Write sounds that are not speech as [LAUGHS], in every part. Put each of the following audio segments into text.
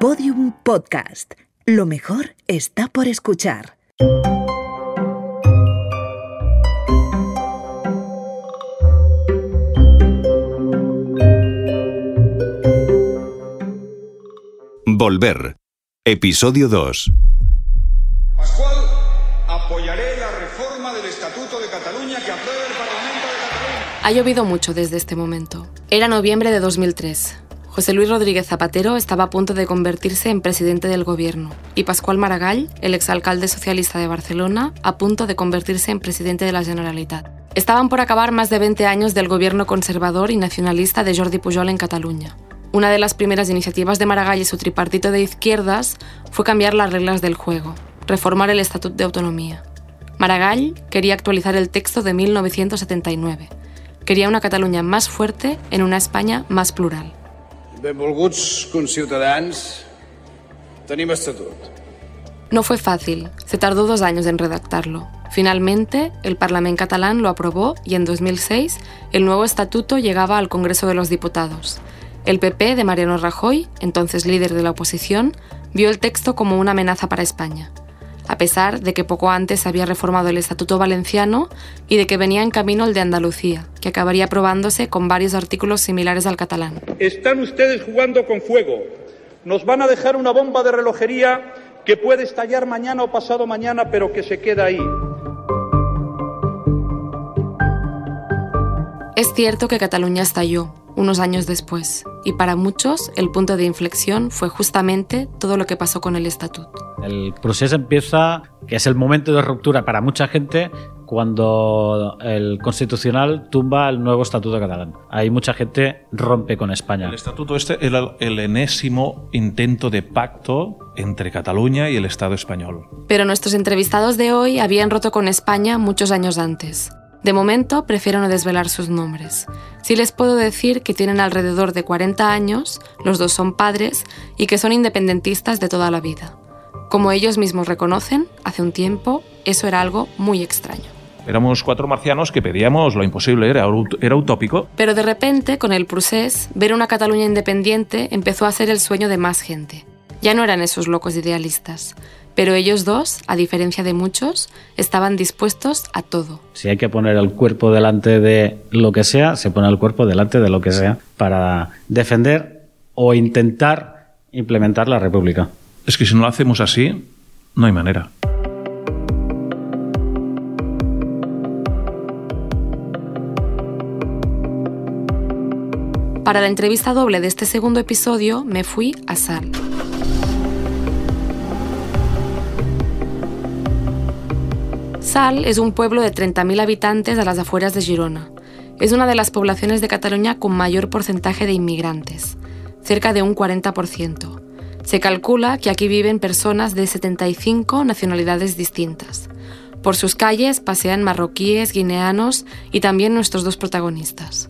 Podium Podcast. Lo mejor está por escuchar. Volver. Episodio 2. Pascual, apoyaré la reforma del Estatuto de Cataluña que apruebe el Parlamento de Cataluña. Ha llovido mucho desde este momento. Era noviembre de 2003. José Luis Rodríguez Zapatero estaba a punto de convertirse en presidente del gobierno y Pascual Maragall, el exalcalde socialista de Barcelona, a punto de convertirse en presidente de la Generalitat. Estaban por acabar más de 20 años del gobierno conservador y nacionalista de Jordi Pujol en Cataluña. Una de las primeras iniciativas de Maragall y su tripartito de izquierdas fue cambiar las reglas del juego, reformar el Estatut de Autonomía. Maragall quería actualizar el texto de 1979. Quería una Cataluña más fuerte en una España más plural. Benvolguts conciutadans, tenim estatut. No fue fácil, se tardó dos años en redactarlo. Finalmente, el Parlamento catalán lo aprobó y en 2006 el nuevo estatuto llegaba al Congreso de los Diputados. El PP de Mariano Rajoy, entonces líder de la oposición, vio el texto como una amenaza para España, a pesar de que poco antes había reformado el Estatuto Valenciano y de que venía en camino el de Andalucía, que acabaría aprobándose con varios artículos similares al catalán. Están ustedes jugando con fuego. Nos van a dejar una bomba de relojería que puede estallar mañana o pasado mañana, pero que se queda ahí. Es cierto que Cataluña estalló unos años después, y para muchos el punto de inflexión fue justamente todo lo que pasó con el Estatuto. El proceso empieza, que es el momento de ruptura para mucha gente, cuando el Constitucional tumba el nuevo Estatuto catalán. Ahí mucha gente rompe con España. El estatuto este era el enésimo intento de pacto entre Cataluña y el Estado español. Pero nuestros entrevistados de hoy habían roto con España muchos años antes. De momento prefiero no desvelar sus nombres. Sí les puedo decir que tienen alrededor de 40 años, los dos son padres y que son independentistas de toda la vida. Como ellos mismos reconocen, hace un tiempo eso era algo muy extraño. Éramos cuatro marcianos que pedíamos lo imposible, era, ut- era utópico. Pero de repente, con el procés, ver una Cataluña independiente empezó a ser el sueño de más gente. Ya no eran esos locos idealistas. Pero ellos dos, a diferencia de muchos, estaban dispuestos a todo. Si hay que poner el cuerpo delante de lo que sea, se pone el cuerpo delante de lo que sea para defender o intentar implementar la República. Es que si no lo hacemos así, no hay manera. Para la entrevista doble de este segundo episodio me fui a Sal. Sal es un pueblo de 30.000 habitantes a las afueras de Girona. Es una de las poblaciones de Cataluña con mayor porcentaje de inmigrantes, cerca de un 40%. Se calcula que aquí viven personas de 75 nacionalidades distintas. Por sus calles pasean marroquíes, guineanos y también nuestros dos protagonistas.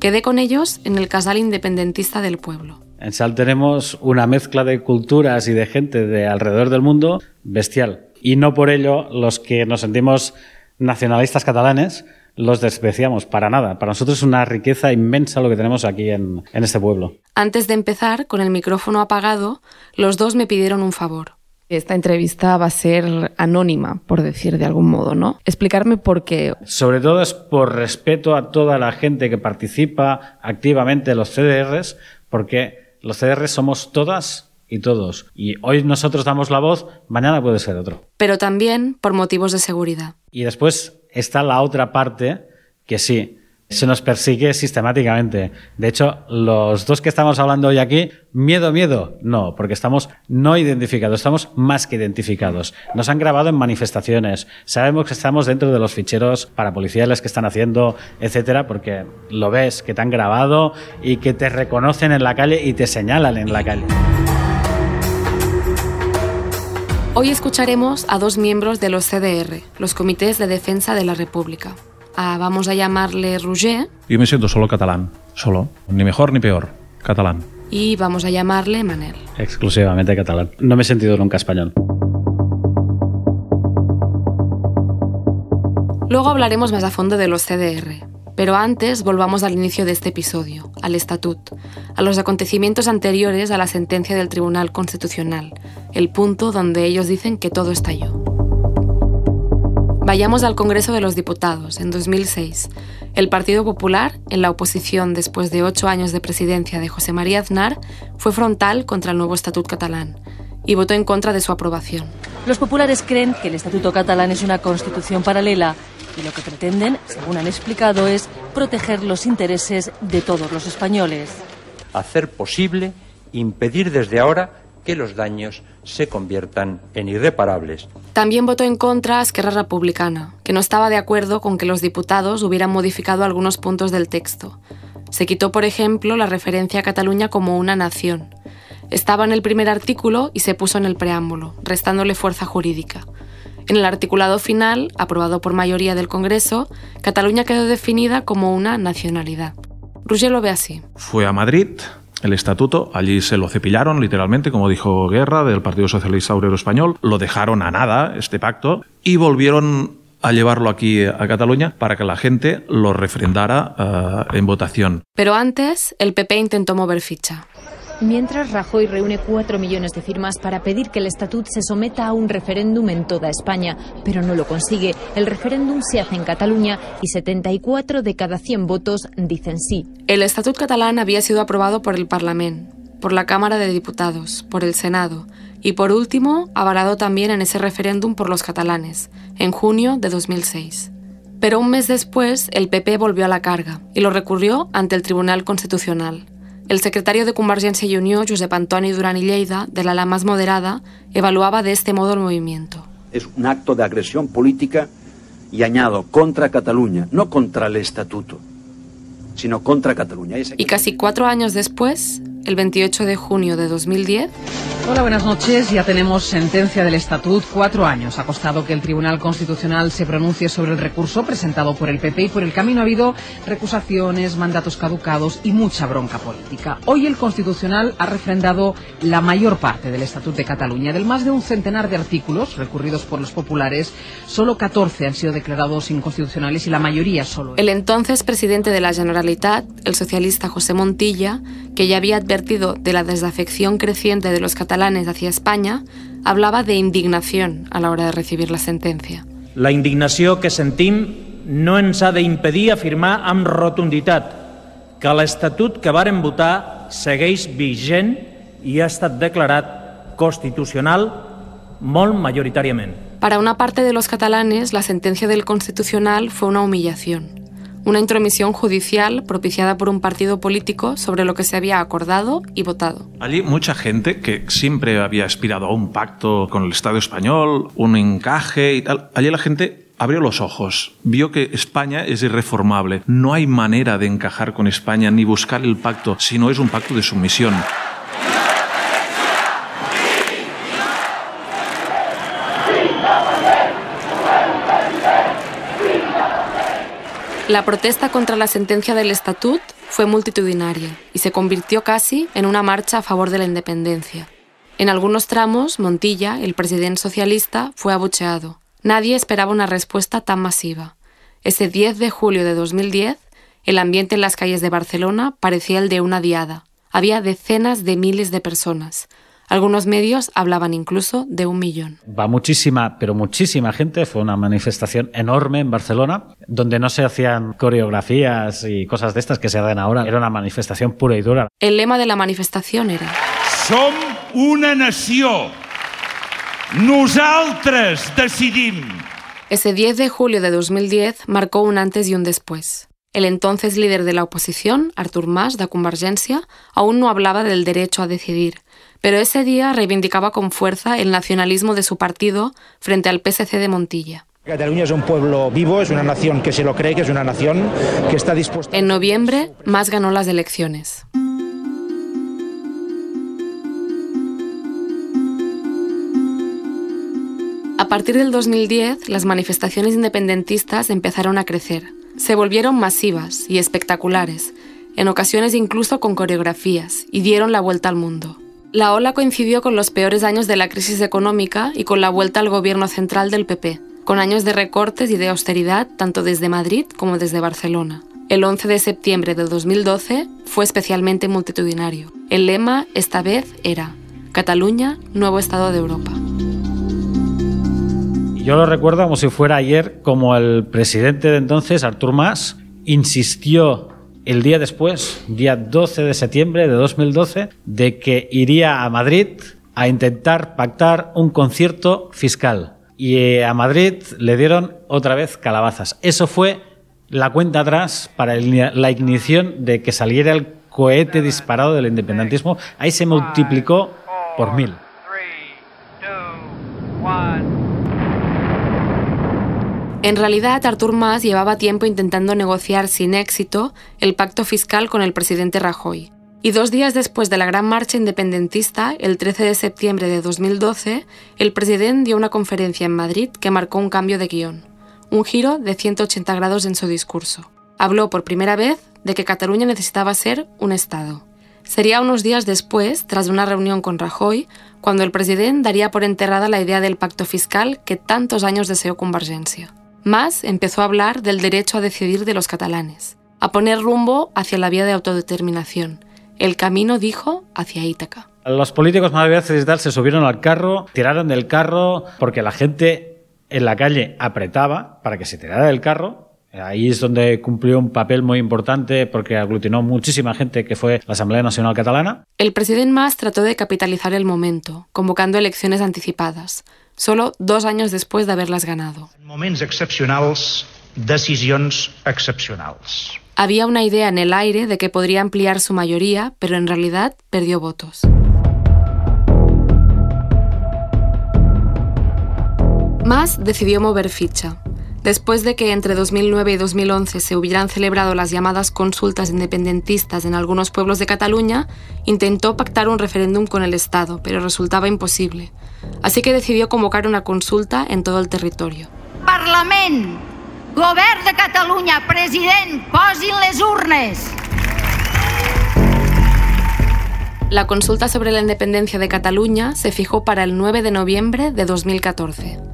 Quedé con ellos en el casal independentista del pueblo. En Sal tenemos una mezcla de culturas y de gente de alrededor del mundo bestial. Y no por ello los que nos sentimos nacionalistas catalanes los despreciamos para nada. Para nosotros es una riqueza inmensa lo que tenemos aquí en, en este pueblo. Antes de empezar, con el micrófono apagado, los dos me pidieron un favor. Esta entrevista va a ser anónima, por decir de algún modo, ¿no? Explicarme por qué. Sobre todo es por respeto a toda la gente que participa activamente en los CDRs, porque los CDRs somos todas y todos. Y hoy nosotros damos la voz, mañana puede ser otro. Pero también por motivos de seguridad. Y después está la otra parte que sí, se nos persigue sistemáticamente. De hecho, los dos que estamos hablando hoy aquí, miedo, miedo, no, porque estamos no identificados, estamos más que identificados. Nos han grabado en manifestaciones, sabemos que estamos dentro de los ficheros parapoliciales que están haciendo, etcétera, porque lo ves, que te han grabado y que te reconocen en la calle y te señalan en la calle. Hoy escucharemos a dos miembros de los CDR, los Comités de Defensa de la República. A, vamos a llamarle Roger Yo me siento solo catalán, solo. Ni mejor ni peor, catalán. y vamos a llamarle Manel. Exclusivamente catalán. No me he sentido nunca español. Luego hablaremos más a fondo de los CDR. Pero antes volvamos al inicio de este episodio, al estatut, a los acontecimientos anteriores a la sentencia del Tribunal Constitucional, el punto donde ellos dicen que todo estalló. Vayamos al Congreso de los Diputados, en 2006. El Partido Popular, en la oposición después de ocho años de presidencia de José María Aznar, fue frontal contra el nuevo estatut catalán y votó en contra de su aprobación. Los populares creen que el Estatuto catalán es una constitución paralela y lo que pretenden, según han explicado, es proteger los intereses de todos los españoles. Hacer posible impedir desde ahora que los daños se conviertan en irreparables. También votó en contra a Esquerra Republicana, que no estaba de acuerdo con que los diputados hubieran modificado algunos puntos del texto. Se quitó, por ejemplo, la referencia a Cataluña como una nación. Estaba en el primer artículo y se puso en el preámbulo, restándole fuerza jurídica. En el articulado final, aprobado por mayoría del Congreso, Cataluña quedó definida como una nacionalidad. Roger lo ve así. Fue a Madrid, el estatuto, allí se lo cepillaron literalmente, como dijo Guerra del Partido Socialista Obrero Español, lo dejaron a nada, este pacto, y volvieron a llevarlo aquí a Cataluña para que la gente lo refrendara uh, en votación. Pero antes, el PP intentó mover ficha. Mientras Rajoy reúne cuatro millones de firmas para pedir que el estatut se someta a un referéndum en toda España, pero no lo consigue. El referéndum se hace en Cataluña y 74 de cada 100 votos dicen sí. El estatut catalán había sido aprobado por el Parlamento, por la Cámara de Diputados, por el Senado y por último avalado también en ese referéndum por los catalanes, en junio de 2006. Pero un mes después, el PP volvió a la carga y lo recurrió ante el Tribunal Constitucional. El secretario de Convergencia y Unión, Josep Antoni Duran y Lleida, de la ala más moderada, evaluaba de este modo el movimiento. Es un acto de agresión política y añado contra Cataluña, no contra el estatuto, sino contra Cataluña. Y casi cuatro años después, el 28 de junio de 2010. Hola, buenas noches. Ya tenemos sentencia del Estatut. Cuatro años ha costado que el Tribunal Constitucional se pronuncie sobre el recurso presentado por el PP y por el camino ha habido recusaciones, mandatos caducados y mucha bronca política. Hoy el Constitucional ha refrendado la mayor parte del Estatut de Cataluña. Del más de un centenar de artículos recurridos por los populares, solo 14 han sido declarados inconstitucionales y la mayoría solo. El entonces presidente de la Generalitat, el socialista José Montilla, que ya había advertido de la desafección creciente de los catalanes hacia España, hablaba de indignación a la hora de recibir la sentencia. La indignació que sentim no ens ha d'impedir afirmar amb rotunditat que l'Estatut que varen votar segueix vigent i ha estat declarat constitucional molt majoritàriament. Para una parte de los catalanes, la sentencia del Constitucional fue una humillación una intromisión judicial propiciada por un partido político sobre lo que se había acordado y votado. Allí mucha gente que siempre había aspirado a un pacto con el Estado español, un encaje y tal, allí la gente abrió los ojos, vio que España es irreformable, no hay manera de encajar con España ni buscar el pacto si no es un pacto de sumisión. La protesta contra la sentencia del Estatut fue multitudinaria y se convirtió casi en una marcha a favor de la independencia. En algunos tramos, Montilla, el presidente socialista, fue abucheado. Nadie esperaba una respuesta tan masiva. Ese 10 de julio de 2010, el ambiente en las calles de Barcelona parecía el de una diada. Había decenas de miles de personas, algunos medios hablaban incluso de un millón. Va muchísima, pero muchísima gente. Fue una manifestación enorme en Barcelona, donde no se hacían coreografías y cosas de estas que se hacen ahora. Era una manifestación pura y dura. El lema de la manifestación era: Som una nació. Nosaltres decidim. Ese 10 de julio de 2010 marcó un antes y un después. El entonces líder de la oposición, Artur Mas, de Convergencia, aún no hablaba del derecho a decidir, pero ese día reivindicaba con fuerza el nacionalismo de su partido frente al PSC de Montilla. Cataluña es un pueblo vivo, es una nación que se lo cree, que es una nación que está dispuesta. En noviembre, Mas ganó las elecciones. A partir del 2010, las manifestaciones independentistas empezaron a crecer se volvieron masivas y espectaculares, en ocasiones incluso con coreografías, y dieron la vuelta al mundo. La ola coincidió con los peores años de la crisis económica y con la vuelta al gobierno central del PP, con años de recortes y de austeridad tanto desde Madrid como desde Barcelona. El 11 de septiembre del 2012 fue especialmente multitudinario. El lema esta vez era Cataluña, nuevo Estado de Europa. Yo lo recuerdo como si fuera ayer, como el presidente de entonces, Artur Mas, insistió el día después, día 12 de septiembre de 2012, de que iría a Madrid a intentar pactar un concierto fiscal. Y eh, a Madrid le dieron otra vez calabazas. Eso fue la cuenta atrás para la ignición de que saliera el cohete disparado del independentismo. Ahí se multiplicó por mil. En realidad, Artur Mas llevaba tiempo intentando negociar sin éxito el pacto fiscal con el presidente Rajoy. Y dos días después de la gran marcha independentista, el 13 de septiembre de 2012, el presidente dio una conferencia en Madrid que marcó un cambio de guion, un giro de 180 grados en su discurso. Habló por primera vez de que Cataluña necesitaba ser un Estado. Sería unos días después, tras una reunión con Rajoy, cuando el presidente daría por enterrada la idea del pacto fiscal que tantos años deseó Convergencia. Más empezó a hablar del derecho a decidir de los catalanes, a poner rumbo hacia la vía de autodeterminación. El camino, dijo, hacia Ítaca. Los políticos más veces se subieron al carro, tiraron del carro porque la gente en la calle apretaba para que se tirara del carro Ahí es donde cumplió un papel muy importante porque aglutinó muchísima gente que fue la Asamblea Nacional Catalana. El presidente Mas trató de capitalizar el momento, convocando elecciones anticipadas, solo dos años después de haberlas ganado. En momentos excepcionales, decisiones excepcionales. Había una idea en el aire de que podría ampliar su mayoría, pero en realidad perdió votos. Mas decidió mover ficha. Después de que entre 2009 y 2011 se hubieran celebrado las llamadas consultas independentistas en algunos pueblos de Cataluña, intentó pactar un referéndum con el Estado, pero resultaba imposible. Así que decidió convocar una consulta en todo el territorio. Parlament, Govern de Catalunya, president, posin les urnes. La consulta sobre la independencia de Cataluña se fijó para el 9 de noviembre de 2014.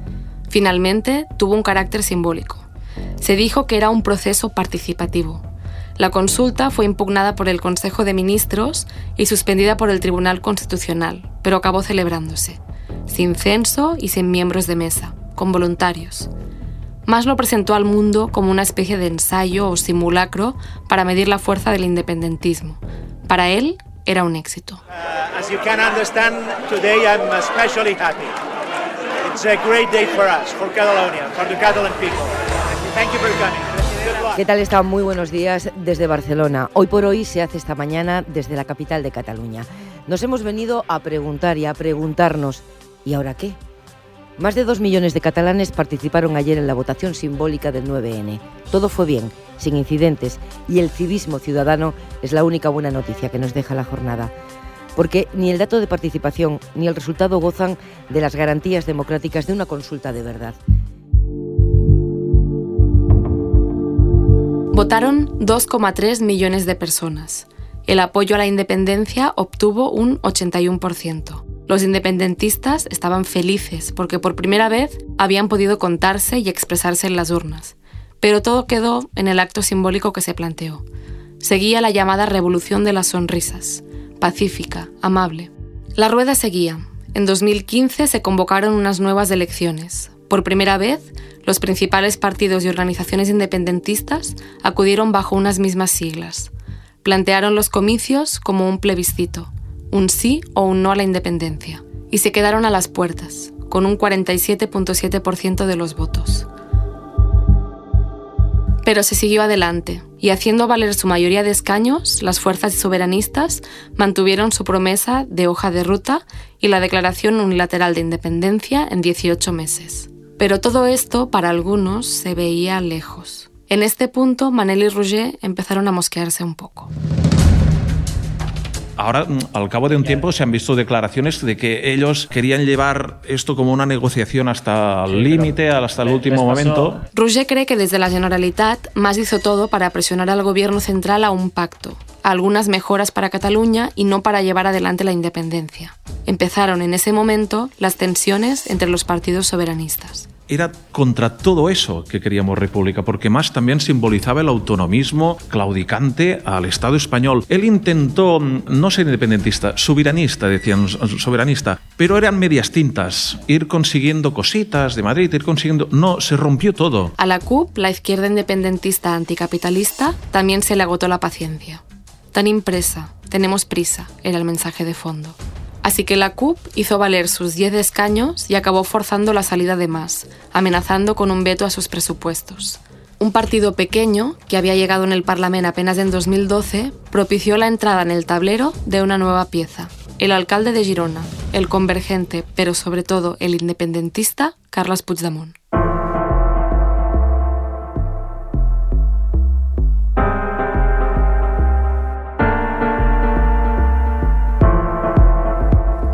Finalmente, tuvo un carácter simbólico. Se dijo que era un proceso participativo. La consulta fue impugnada por el Consejo de Ministros y suspendida por el Tribunal Constitucional, pero acabó celebrándose, sin censo y sin miembros de mesa, con voluntarios. Más lo presentó al mundo como una especie de ensayo o simulacro para medir la fuerza del independentismo. Para él era un éxito. Uh, as you can It's a great day for us, for Catalonia, for the Catalan people. Thank you for coming. ¿Qué tal están? Muy buenos días desde Barcelona. Hoy por hoy se hace esta mañana desde la capital de Cataluña. Nos hemos venido a preguntar y a preguntarnos, ¿y ahora qué? Más de dos millones de catalanes participaron ayer en la votación simbólica del 9N. Todo fue bien, sin incidentes, y el civismo ciudadano es la única buena noticia que nos deja la jornada porque ni el dato de participación ni el resultado gozan de las garantías democráticas de una consulta de verdad. Votaron 2,3 millones de personas. El apoyo a la independencia obtuvo un 81%. Los independentistas estaban felices porque por primera vez habían podido contarse y expresarse en las urnas. Pero todo quedó en el acto simbólico que se planteó. Seguía la llamada Revolución de las Sonrisas pacífica, amable. La rueda seguía. En 2015 se convocaron unas nuevas elecciones. Por primera vez, los principales partidos y organizaciones independentistas acudieron bajo unas mismas siglas. Plantearon los comicios como un plebiscito, un sí o un no a la independencia, y se quedaron a las puertas, con un 47.7% de los votos. Pero se siguió adelante, y haciendo valer su mayoría de escaños, las fuerzas soberanistas mantuvieron su promesa de hoja de ruta y la declaración unilateral de independencia en 18 meses. Pero todo esto, para algunos, se veía lejos. En este punto, Manel y Rouget empezaron a mosquearse un poco. Ahora, mm, al cabo de un tiempo, se han visto declaraciones de que ellos querían llevar esto como una negociación hasta el límite, hasta el último momento. Roger cree que desde la Generalitat más hizo todo para presionar al gobierno central a un pacto, a algunas mejoras para Cataluña y no para llevar adelante la independencia. Empezaron en ese momento las tensiones entre los partidos soberanistas. Era contra todo eso que queríamos república, porque más también simbolizaba el autonomismo claudicante al Estado español. Él intentó mm, no ser independentista, soberanista, decían, soberanista, pero eran medias tintas, ir consiguiendo cositas de Madrid, ir consiguiendo... No, se rompió todo. A la CUP, la izquierda independentista anticapitalista, también se le agotó la paciencia. Tan impresa, tenemos prisa, era el mensaje de fondo. Así que la CUP hizo valer sus 10 escaños y acabó forzando la salida de más, amenazando con un veto a sus presupuestos. Un partido pequeño, que había llegado en el Parlamento apenas en 2012, propició la entrada en el tablero de una nueva pieza, el alcalde de Girona, el convergente, pero sobre todo el independentista, Carles Puigdemont.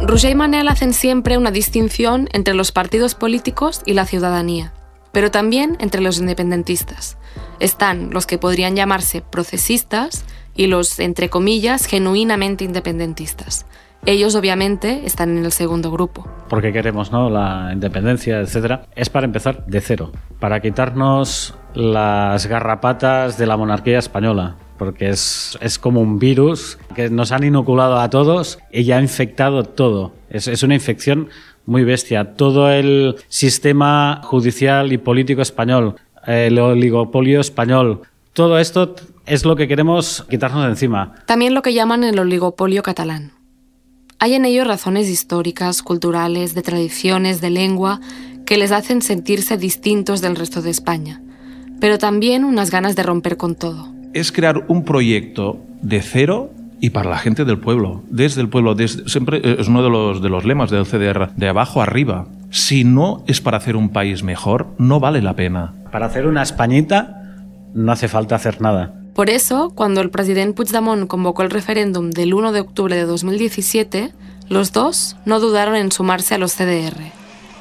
Roger y Manel hacen siempre una distinción entre los partidos políticos y la ciudadanía, pero también entre los independentistas. Están los que podrían llamarse procesistas y los, entre comillas, genuinamente independentistas. Ellos obviamente están en el segundo grupo. Porque queremos ¿no? la independencia, etcétera. Es para empezar de cero, para quitarnos las garrapatas de la monarquía española, porque es, es, como un virus que nos han inoculado a todos y ya ha infectado todo. Es, es, una infección muy bestia. Todo el sistema judicial y político español, el oligopolio español, todo esto es lo que queremos quitarnos de encima. También lo que llaman el oligopolio catalán. Hay en ello razones históricas, culturales, de tradiciones, de lengua, que les hacen sentirse distintos del resto de España, pero también unas ganas de romper con todo es crear un proyecto de cero y para la gente del pueblo, desde el pueblo, desde, siempre eh, es uno de los, de los lemas del CDR, de abajo arriba. Si no es para hacer un país mejor, no vale la pena. Para hacer una Españita no hace falta hacer nada. Por eso, cuando el presidente Puigdemont convocó el referéndum del 1 de octubre de 2017, los dos no dudaron en sumarse a los CDR,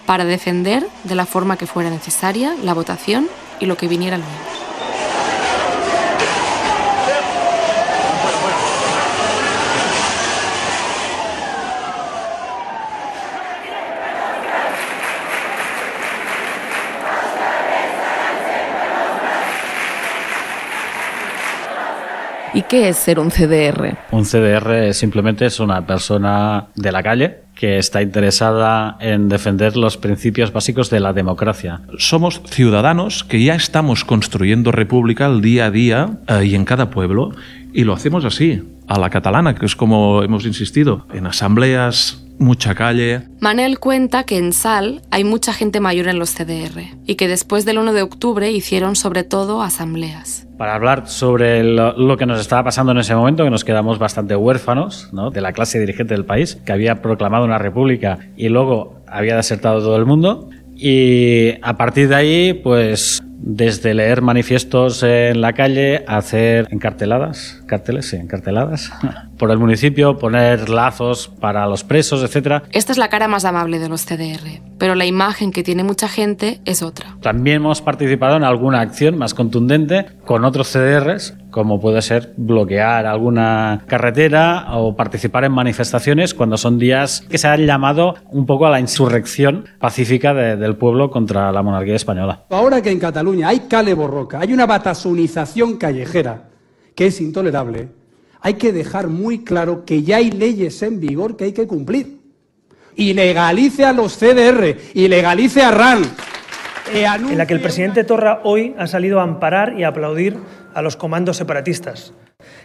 para defender, de la forma que fuera necesaria, la votación y lo que viniera luego. ¿Y qué es ser un CDR? Un CDR simplemente es una persona de la calle que está interesada en defender los principios básicos de la democracia. Somos ciudadanos que ya estamos construyendo república el día a día eh, y en cada pueblo y lo hacemos así, a la catalana, que es como hemos insistido, en asambleas, mucha calle. Manel cuenta que en Sal hay mucha gente mayor en los CDR y que después del 1 de octubre hicieron sobre todo asambleas. Para hablar sobre lo, que nos estaba pasando en ese momento, que nos quedamos bastante huérfanos ¿no? de la clase dirigente del país, que había proclamado una república y luego había desertado todo el mundo. Y a partir de ahí, pues desde leer manifiestos en la calle a hacer encarteladas, carteles, sí, encarteladas, [LAUGHS] por el municipio, poner lazos para los presos, etc. Esta es la cara más amable de los CDR, pero la imagen que tiene mucha gente es otra. También hemos participado en alguna acción más contundente con otros CDRs, como puede ser bloquear alguna carretera o participar en manifestaciones cuando son días que se han llamado un poco a la insurrección pacífica del pueblo contra la monarquía española. Ahora que en Cataluña hay cale borroca, hay una batasunización callejera que es intolerable, hay que dejar muy claro que ya hay leyes en vigor que hay que cumplir. Y legalice a los CDR, y legalice a RAN. En la que el presidente Torra hoy ha salido a amparar y a aplaudir a los comandos separatistas.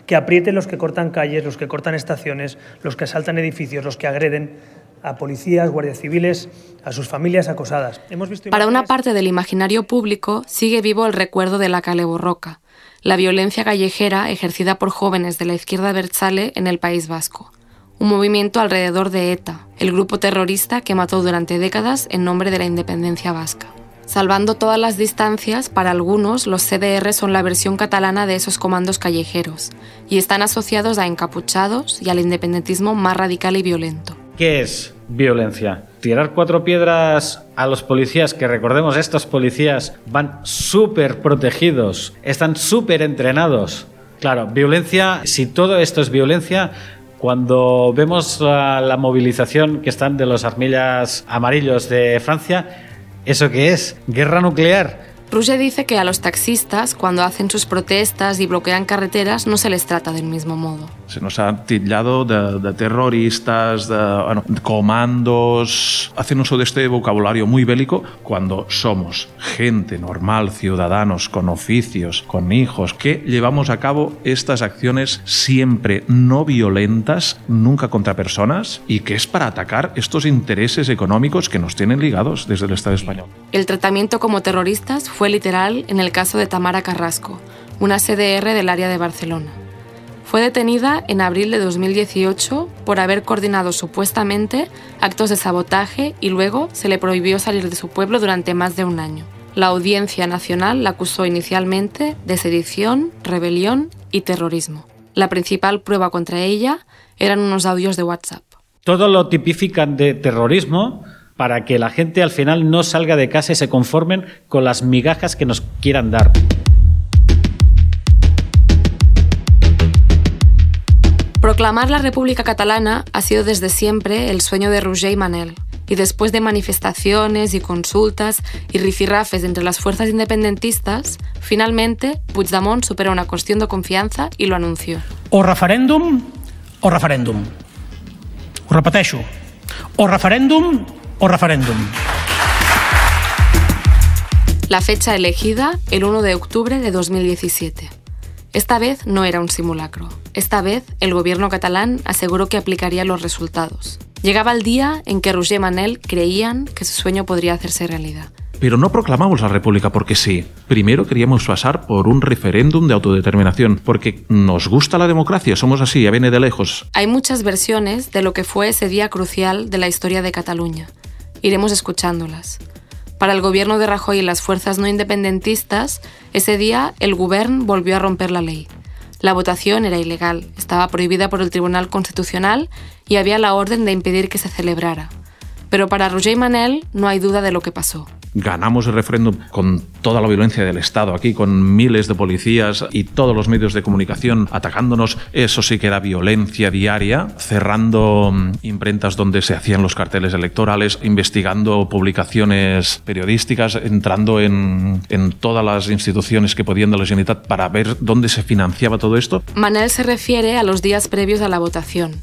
Que aprieten los que cortan calles, los que cortan estaciones, los que asaltan edificios, los que agreden a policías, guardias civiles, a sus familias acosadas. Hemos visto Para una parte del imaginario público sigue vivo el recuerdo de la Cale Borroca, la violencia callejera ejercida por jóvenes de la izquierda Berchale en el País Vasco. Un movimiento alrededor de ETA, el grupo terrorista que mató durante décadas en nombre de la independencia vasca. Salvando todas las distancias, para algunos los CDR son la versión catalana de esos comandos callejeros y están asociados a encapuchados y al independentismo más radical y violento. ¿Qué es violencia? Tirar cuatro piedras a los policías, que recordemos, estos policías van súper protegidos, están súper entrenados. Claro, violencia, si todo esto es violencia, cuando vemos la, la, movilización que están de los armillas amarillos de Francia, ¿Eso qué es? ¿Guerra nuclear? Roger dice que a los taxistas, cuando hacen sus protestas y bloquean carreteras, no se les trata del mismo modo. Se nos ha tildado de, de terroristas, de, bueno, de comandos. Hacen uso de este vocabulario muy bélico cuando somos gente normal, ciudadanos con oficios, con hijos, que llevamos a cabo estas acciones siempre no violentas, nunca contra personas, y que es para atacar estos intereses económicos que nos tienen ligados desde el Estado español. El tratamiento como terroristas fue literal en el caso de Tamara Carrasco, una CDR del área de Barcelona. Fue detenida en abril de 2018 por haber coordinado supuestamente actos de sabotaje y luego se le prohibió salir de su pueblo durante más de un año. La Audiencia Nacional la acusó inicialmente de sedición, rebelión y terrorismo. La principal prueba contra ella eran unos audios de WhatsApp. Todo lo tipifican de terrorismo para que la gente al final no salga de casa y se conformen con las migajas que nos quieran dar. Proclamar la República Catalana ha sido desde siempre el sueño de Roger y Manel. Y después de manifestaciones y consultas y rifirrafes entre las fuerzas independentistas, finalmente Puigdemont superó una cuestión de confianza y lo anunció. O referèndum o referèndum. Ho repeteixo. O referèndum o referéndum. La fecha elegida, el 1 de octubre de 2017. Esta vez no era un simulacro. Esta vez el gobierno catalán aseguró que aplicaría los resultados. Llegaba el día en que Roger Manel creían que su sueño podría hacerse realidad. Pero no proclamamos la República porque sí. Primero queríamos pasar por un referéndum de autodeterminación, porque nos gusta la democracia, somos así, ya viene de lejos. Hay muchas versiones de lo que fue ese día crucial de la historia de Cataluña. Iremos escuchándolas. Para el gobierno de Rajoy y las fuerzas no independentistas, ese día el gobierno volvió a romper la ley. La votación era ilegal, estaba prohibida por el Tribunal Constitucional y había la orden de impedir que se celebrara. Pero para Roger y Manel no hay duda de lo que pasó ganamos el referéndum con toda la violencia del Estado aquí, con miles de policías y todos los medios de comunicación atacándonos. Eso sí que era violencia diaria, cerrando mm, imprentas donde se hacían los carteles electorales, investigando publicaciones periodísticas, entrando en, en todas las instituciones que podían de la Generalitat para ver dónde se financiaba todo esto. Manel se refiere a los días previos a la votación,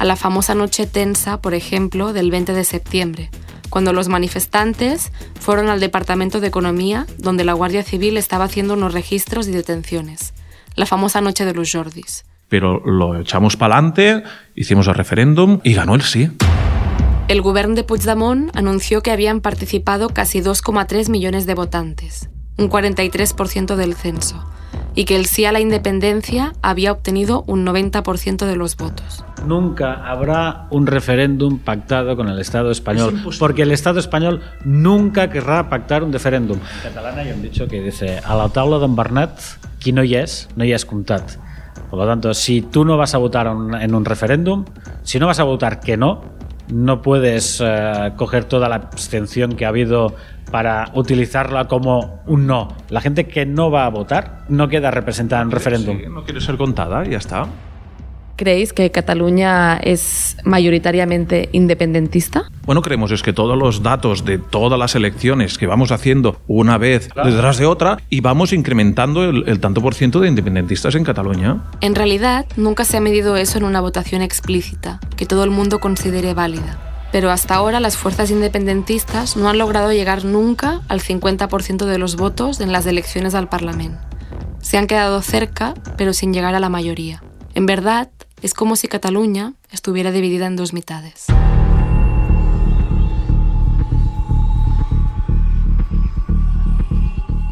a la famosa noche tensa, por ejemplo, del 20 de septiembre cuando los manifestantes fueron al Departamento de Economía, donde la Guardia Civil estaba haciendo unos registros y detenciones. La famosa noche de los Jordis. Pero lo echamos para adelante, hicimos el referéndum y ganó el sí. El gobierno de Puigdemont anunció que habían participado casi 2,3 millones de votantes, un 43% del censo, y que el sí a la independencia había obtenido un 90% de los votos. Nunca habrá un referéndum pactado con el Estado español, porque el Estado español nunca querrá pactar un referéndum. En catalán hay un dicho que dice, a la tabla d'en Bernat, qui no hi és, no hi és comptat. Por lo tanto, si tú no vas a votar en un referéndum, si no vas a votar que no, no puedes uh, coger toda la abstención que ha habido para utilizarla como un no. La gente que no va a votar no queda representada en referéndum. Sí, no quiere ser contada, ya está. ¿Creéis que Cataluña es mayoritariamente independentista? Bueno, creemos es que todos los datos de todas las elecciones que vamos haciendo una vez detrás de otra y vamos incrementando el, el tanto por ciento de independentistas en Cataluña. En realidad, nunca se ha medido eso en una votación explícita, que todo el mundo considere válida. Pero hasta ahora las fuerzas independentistas no han logrado llegar nunca al 50% de los votos en las elecciones al Parlamento. Se han quedado cerca, pero sin llegar a la mayoría. En verdad, es como si Cataluña estuviera dividida en dos mitades.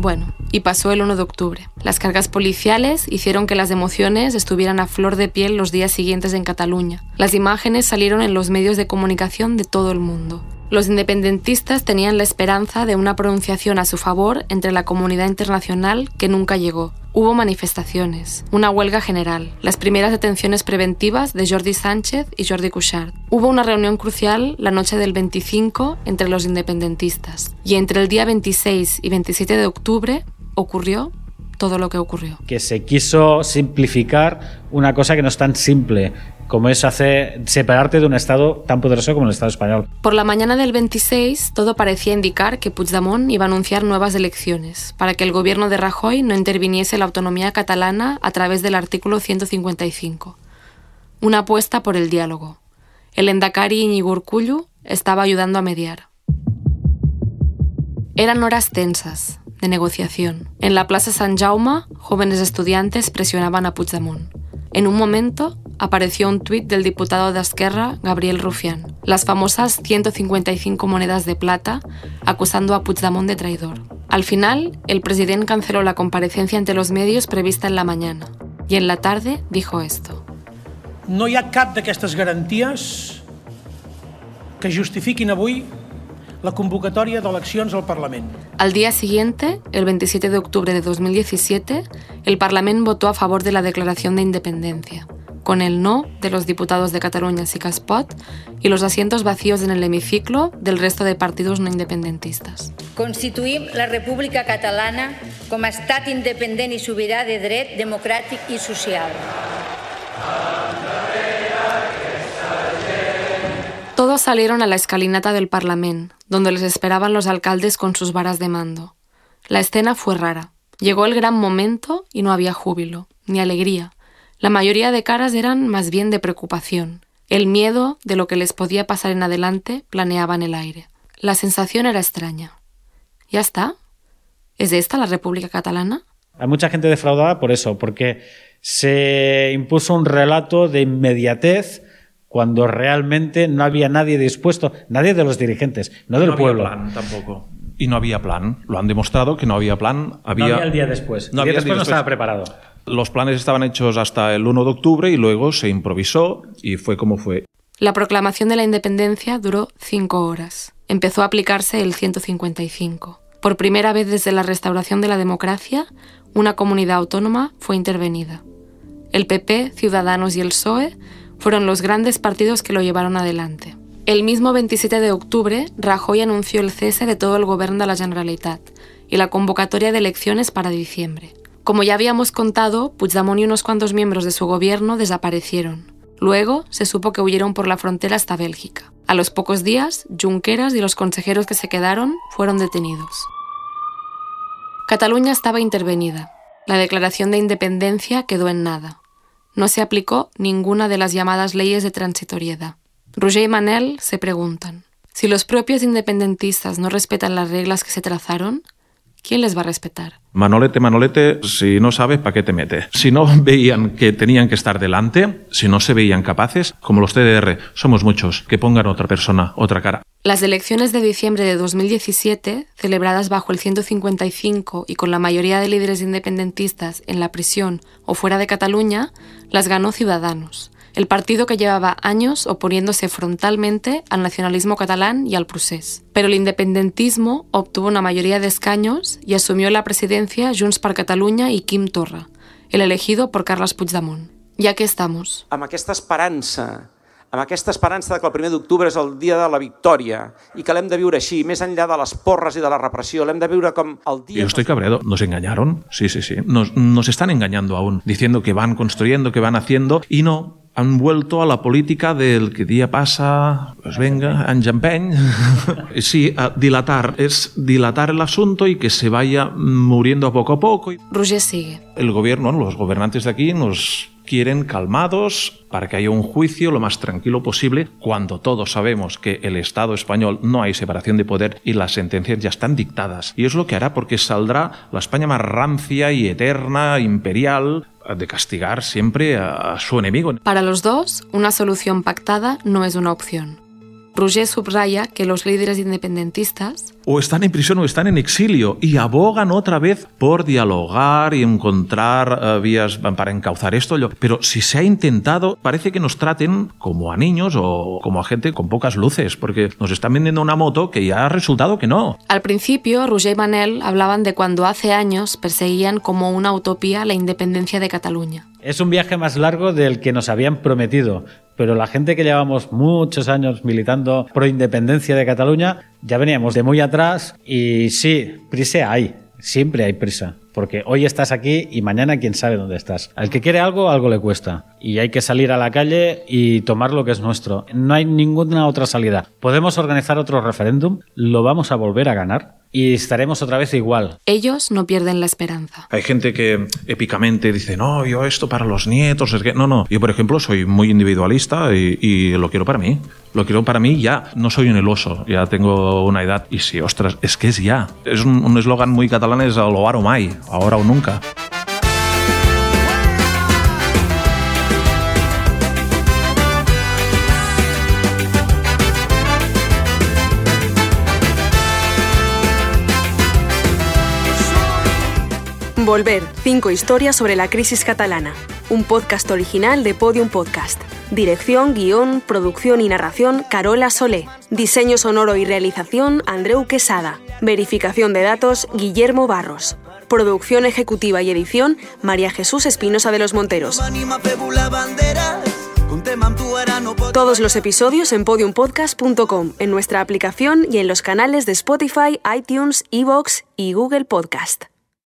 Bueno, y pasó el 1 de octubre. Las cargas policiales hicieron que las emociones estuvieran a flor de piel los días siguientes en Cataluña. Las imágenes salieron en los medios de comunicación de todo el mundo. Los independentistas tenían la esperanza de una pronunciación a su favor entre la comunidad internacional que nunca llegó. Hubo manifestaciones, una huelga general, las primeras detenciones preventivas de Jordi Sánchez y Jordi Cuixart. Hubo una reunión crucial la noche del 25 entre los independentistas. Y entre el día 26 y 27 de octubre ocurrió todo lo que ocurrió. Que se quiso simplificar una cosa que no es tan simple como es hacer separarte de un Estado tan poderoso como el Estado español. Por la mañana del 26, todo parecía indicar que Puigdemont iba a anunciar nuevas elecciones para que el gobierno de Rajoy no interviniese la autonomía catalana a través del artículo 155. Una apuesta por el diálogo. El endacari Iñigo Urkullu estaba ayudando a mediar. Eran horas tensas, de negociación. En la Plaza San Jaume, jóvenes estudiantes presionaban a Puigdemont. En un momento, apareció un tuit del diputado de Esquerra, Gabriel Rufián, las famosas 155 monedas de plata, acusando a Puigdemont de traidor. Al final, el presidente canceló la comparecencia ante los medios prevista en la mañana y en la tarde dijo esto. No hi ha cap d'aquestes garanties que justifiquin avui la convocatòria d'eleccions al Parlament. Al día siguiente, el 27 de octubre de 2017, el Parlament votó a favor de la Declaración de Independencia, con el no de los diputados de Cataluña sí que es pot y los asientos vacíos en el hemiciclo del resto de partidos no independentistas. Constituïm la República Catalana com a estat independent i sobirà de dret democràtic i social. Todos salieron a la escalinata del Parlamento, donde les esperaban los alcaldes con sus varas de mando. La escena fue rara. Llegó el gran momento y no había júbilo, ni alegría. La mayoría de caras eran más bien de preocupación. El miedo de lo que les podía pasar en adelante planeaba en el aire. La sensación era extraña. ¿Ya está? ¿Es esta la República Catalana? Hay mucha gente defraudada por eso, porque se impuso un relato de inmediatez cuando realmente no había nadie dispuesto, nadie de los dirigentes, no del no pueblo. Había plan tampoco. Y no había plan. Lo han demostrado que no había plan. Había, no había el día después. No el día había después no estaba preparado. Los planes estaban hechos hasta el 1 de octubre y luego se improvisó y fue como fue. La proclamación de la independencia duró cinco horas. Empezó a aplicarse el 155. Por primera vez desde la restauración de la democracia, una comunidad autónoma fue intervenida. El PP, Ciudadanos y el PSOE fueron los grandes partidos que lo llevaron adelante. El mismo 27 de octubre, Rajoy anunció el cese de todo el gobierno de la Generalitat y la convocatoria de elecciones para diciembre. Como ya habíamos contado, Puigdemont y unos cuantos miembros de su gobierno desaparecieron. Luego se supo que huyeron por la frontera hasta Bélgica. A los pocos días, Junqueras y los consejeros que se quedaron fueron detenidos. Cataluña estaba intervenida. La declaración de independencia quedó en nada no se aplicó ninguna de las llamadas leyes de transitoriedad. Roger y Manel se preguntan, si los propios independentistas no respetan las reglas que se trazaron, ¿quién les va a respetar? Manolete, Manolete, si no sabes, ¿para qué te metes? Si no [LAUGHS] veían que tenían que estar delante, si no se veían capaces, como los TDR, somos muchos, que pongan otra persona, otra cara. Las elecciones de diciembre de 2017, celebradas bajo el 155 y con la mayoría de líderes independentistas en la prisión o fuera de Cataluña, las ganó Ciudadanos, el partido que llevaba años oponiéndose frontalmente al nacionalismo catalán y al procés. Pero el independentismo obtuvo una mayoría de escaños y asumió la presidencia Junts per Catalunya y Quim Torra, el elegido por Carles Puigdemont. Y aquí estamos. Amb aquesta esperança amb aquesta esperança de que el primer d'octubre és el dia de la victòria i que l'hem de viure així, més enllà de les porres i de la repressió, l'hem de viure com el dia... Yo estoy cabreado. Nos engañaron. Sí, sí, sí. Nos, nos están engañando aún, diciendo que van construyendo, que van haciendo, y no, han vuelto a la política del que día pasa, pues venga, anys [LAUGHS] empeny. Sí, a dilatar, es dilatar el asunto y que se vaya muriendo poco a poco. Roger sigue. El gobierno, los gobernantes de aquí nos quieren calmados para que haya un juicio lo más tranquilo posible cuando todos sabemos que el Estado español no hay separación de poder y las sentencias ya están dictadas. Y es lo que hará porque saldrá la España más rancia y eterna, imperial, de castigar siempre a su enemigo. Para los dos, una solución pactada no es una opción. Roger subraya que los líderes independentistas o están en prisión o están en exilio y abogan otra vez por dialogar y encontrar uh, vías para encauzar esto. Pero si se ha intentado, parece que nos traten como a niños o como a gente con pocas luces, porque nos están vendiendo una moto que ya ha resultado que no. Al principio, Roger y Manel hablaban de cuando hace años perseguían como una utopía la independencia de Cataluña. Es un viaje más largo del que nos habían prometido, pero la gente que llevamos muchos años militando pro independencia de Cataluña, ya veníamos de muy atrás y sí, prisa hay, Siempre hay prisa, porque hoy estás aquí y mañana quién sabe dónde estás. Al que quiere algo, algo le cuesta. Y hay que salir a la calle y tomar lo que es nuestro. No hay ninguna otra salida. Podemos organizar otro referéndum, lo vamos a volver a ganar y estaremos otra vez igual. Ellos no pierden la esperanza. Hay gente que épicamente dice, no, yo esto para los nietos, es que... No, no, yo por ejemplo soy muy individualista y, y lo quiero para mí. Lo quiero para mí ya. No soy un eloso, ya tengo una edad. Y sí, ostras, es que es ya. Es un eslogan muy catalán, es lo aro mai, ahora o nunca. Volver, cinco historias sobre la crisis catalana. Un podcast original de Podium Podcast. Dirección, guion, producción y narración, Carola Solé. Diseño sonoro y realización, Andreu Quesada. Verificación de datos, Guillermo Barros. Producción ejecutiva y edición, María Jesús Espinosa de los Monteros. Todos los episodios en podiumpodcast.com, en nuestra aplicación y en los canales de Spotify, iTunes, Evox y Google Podcast.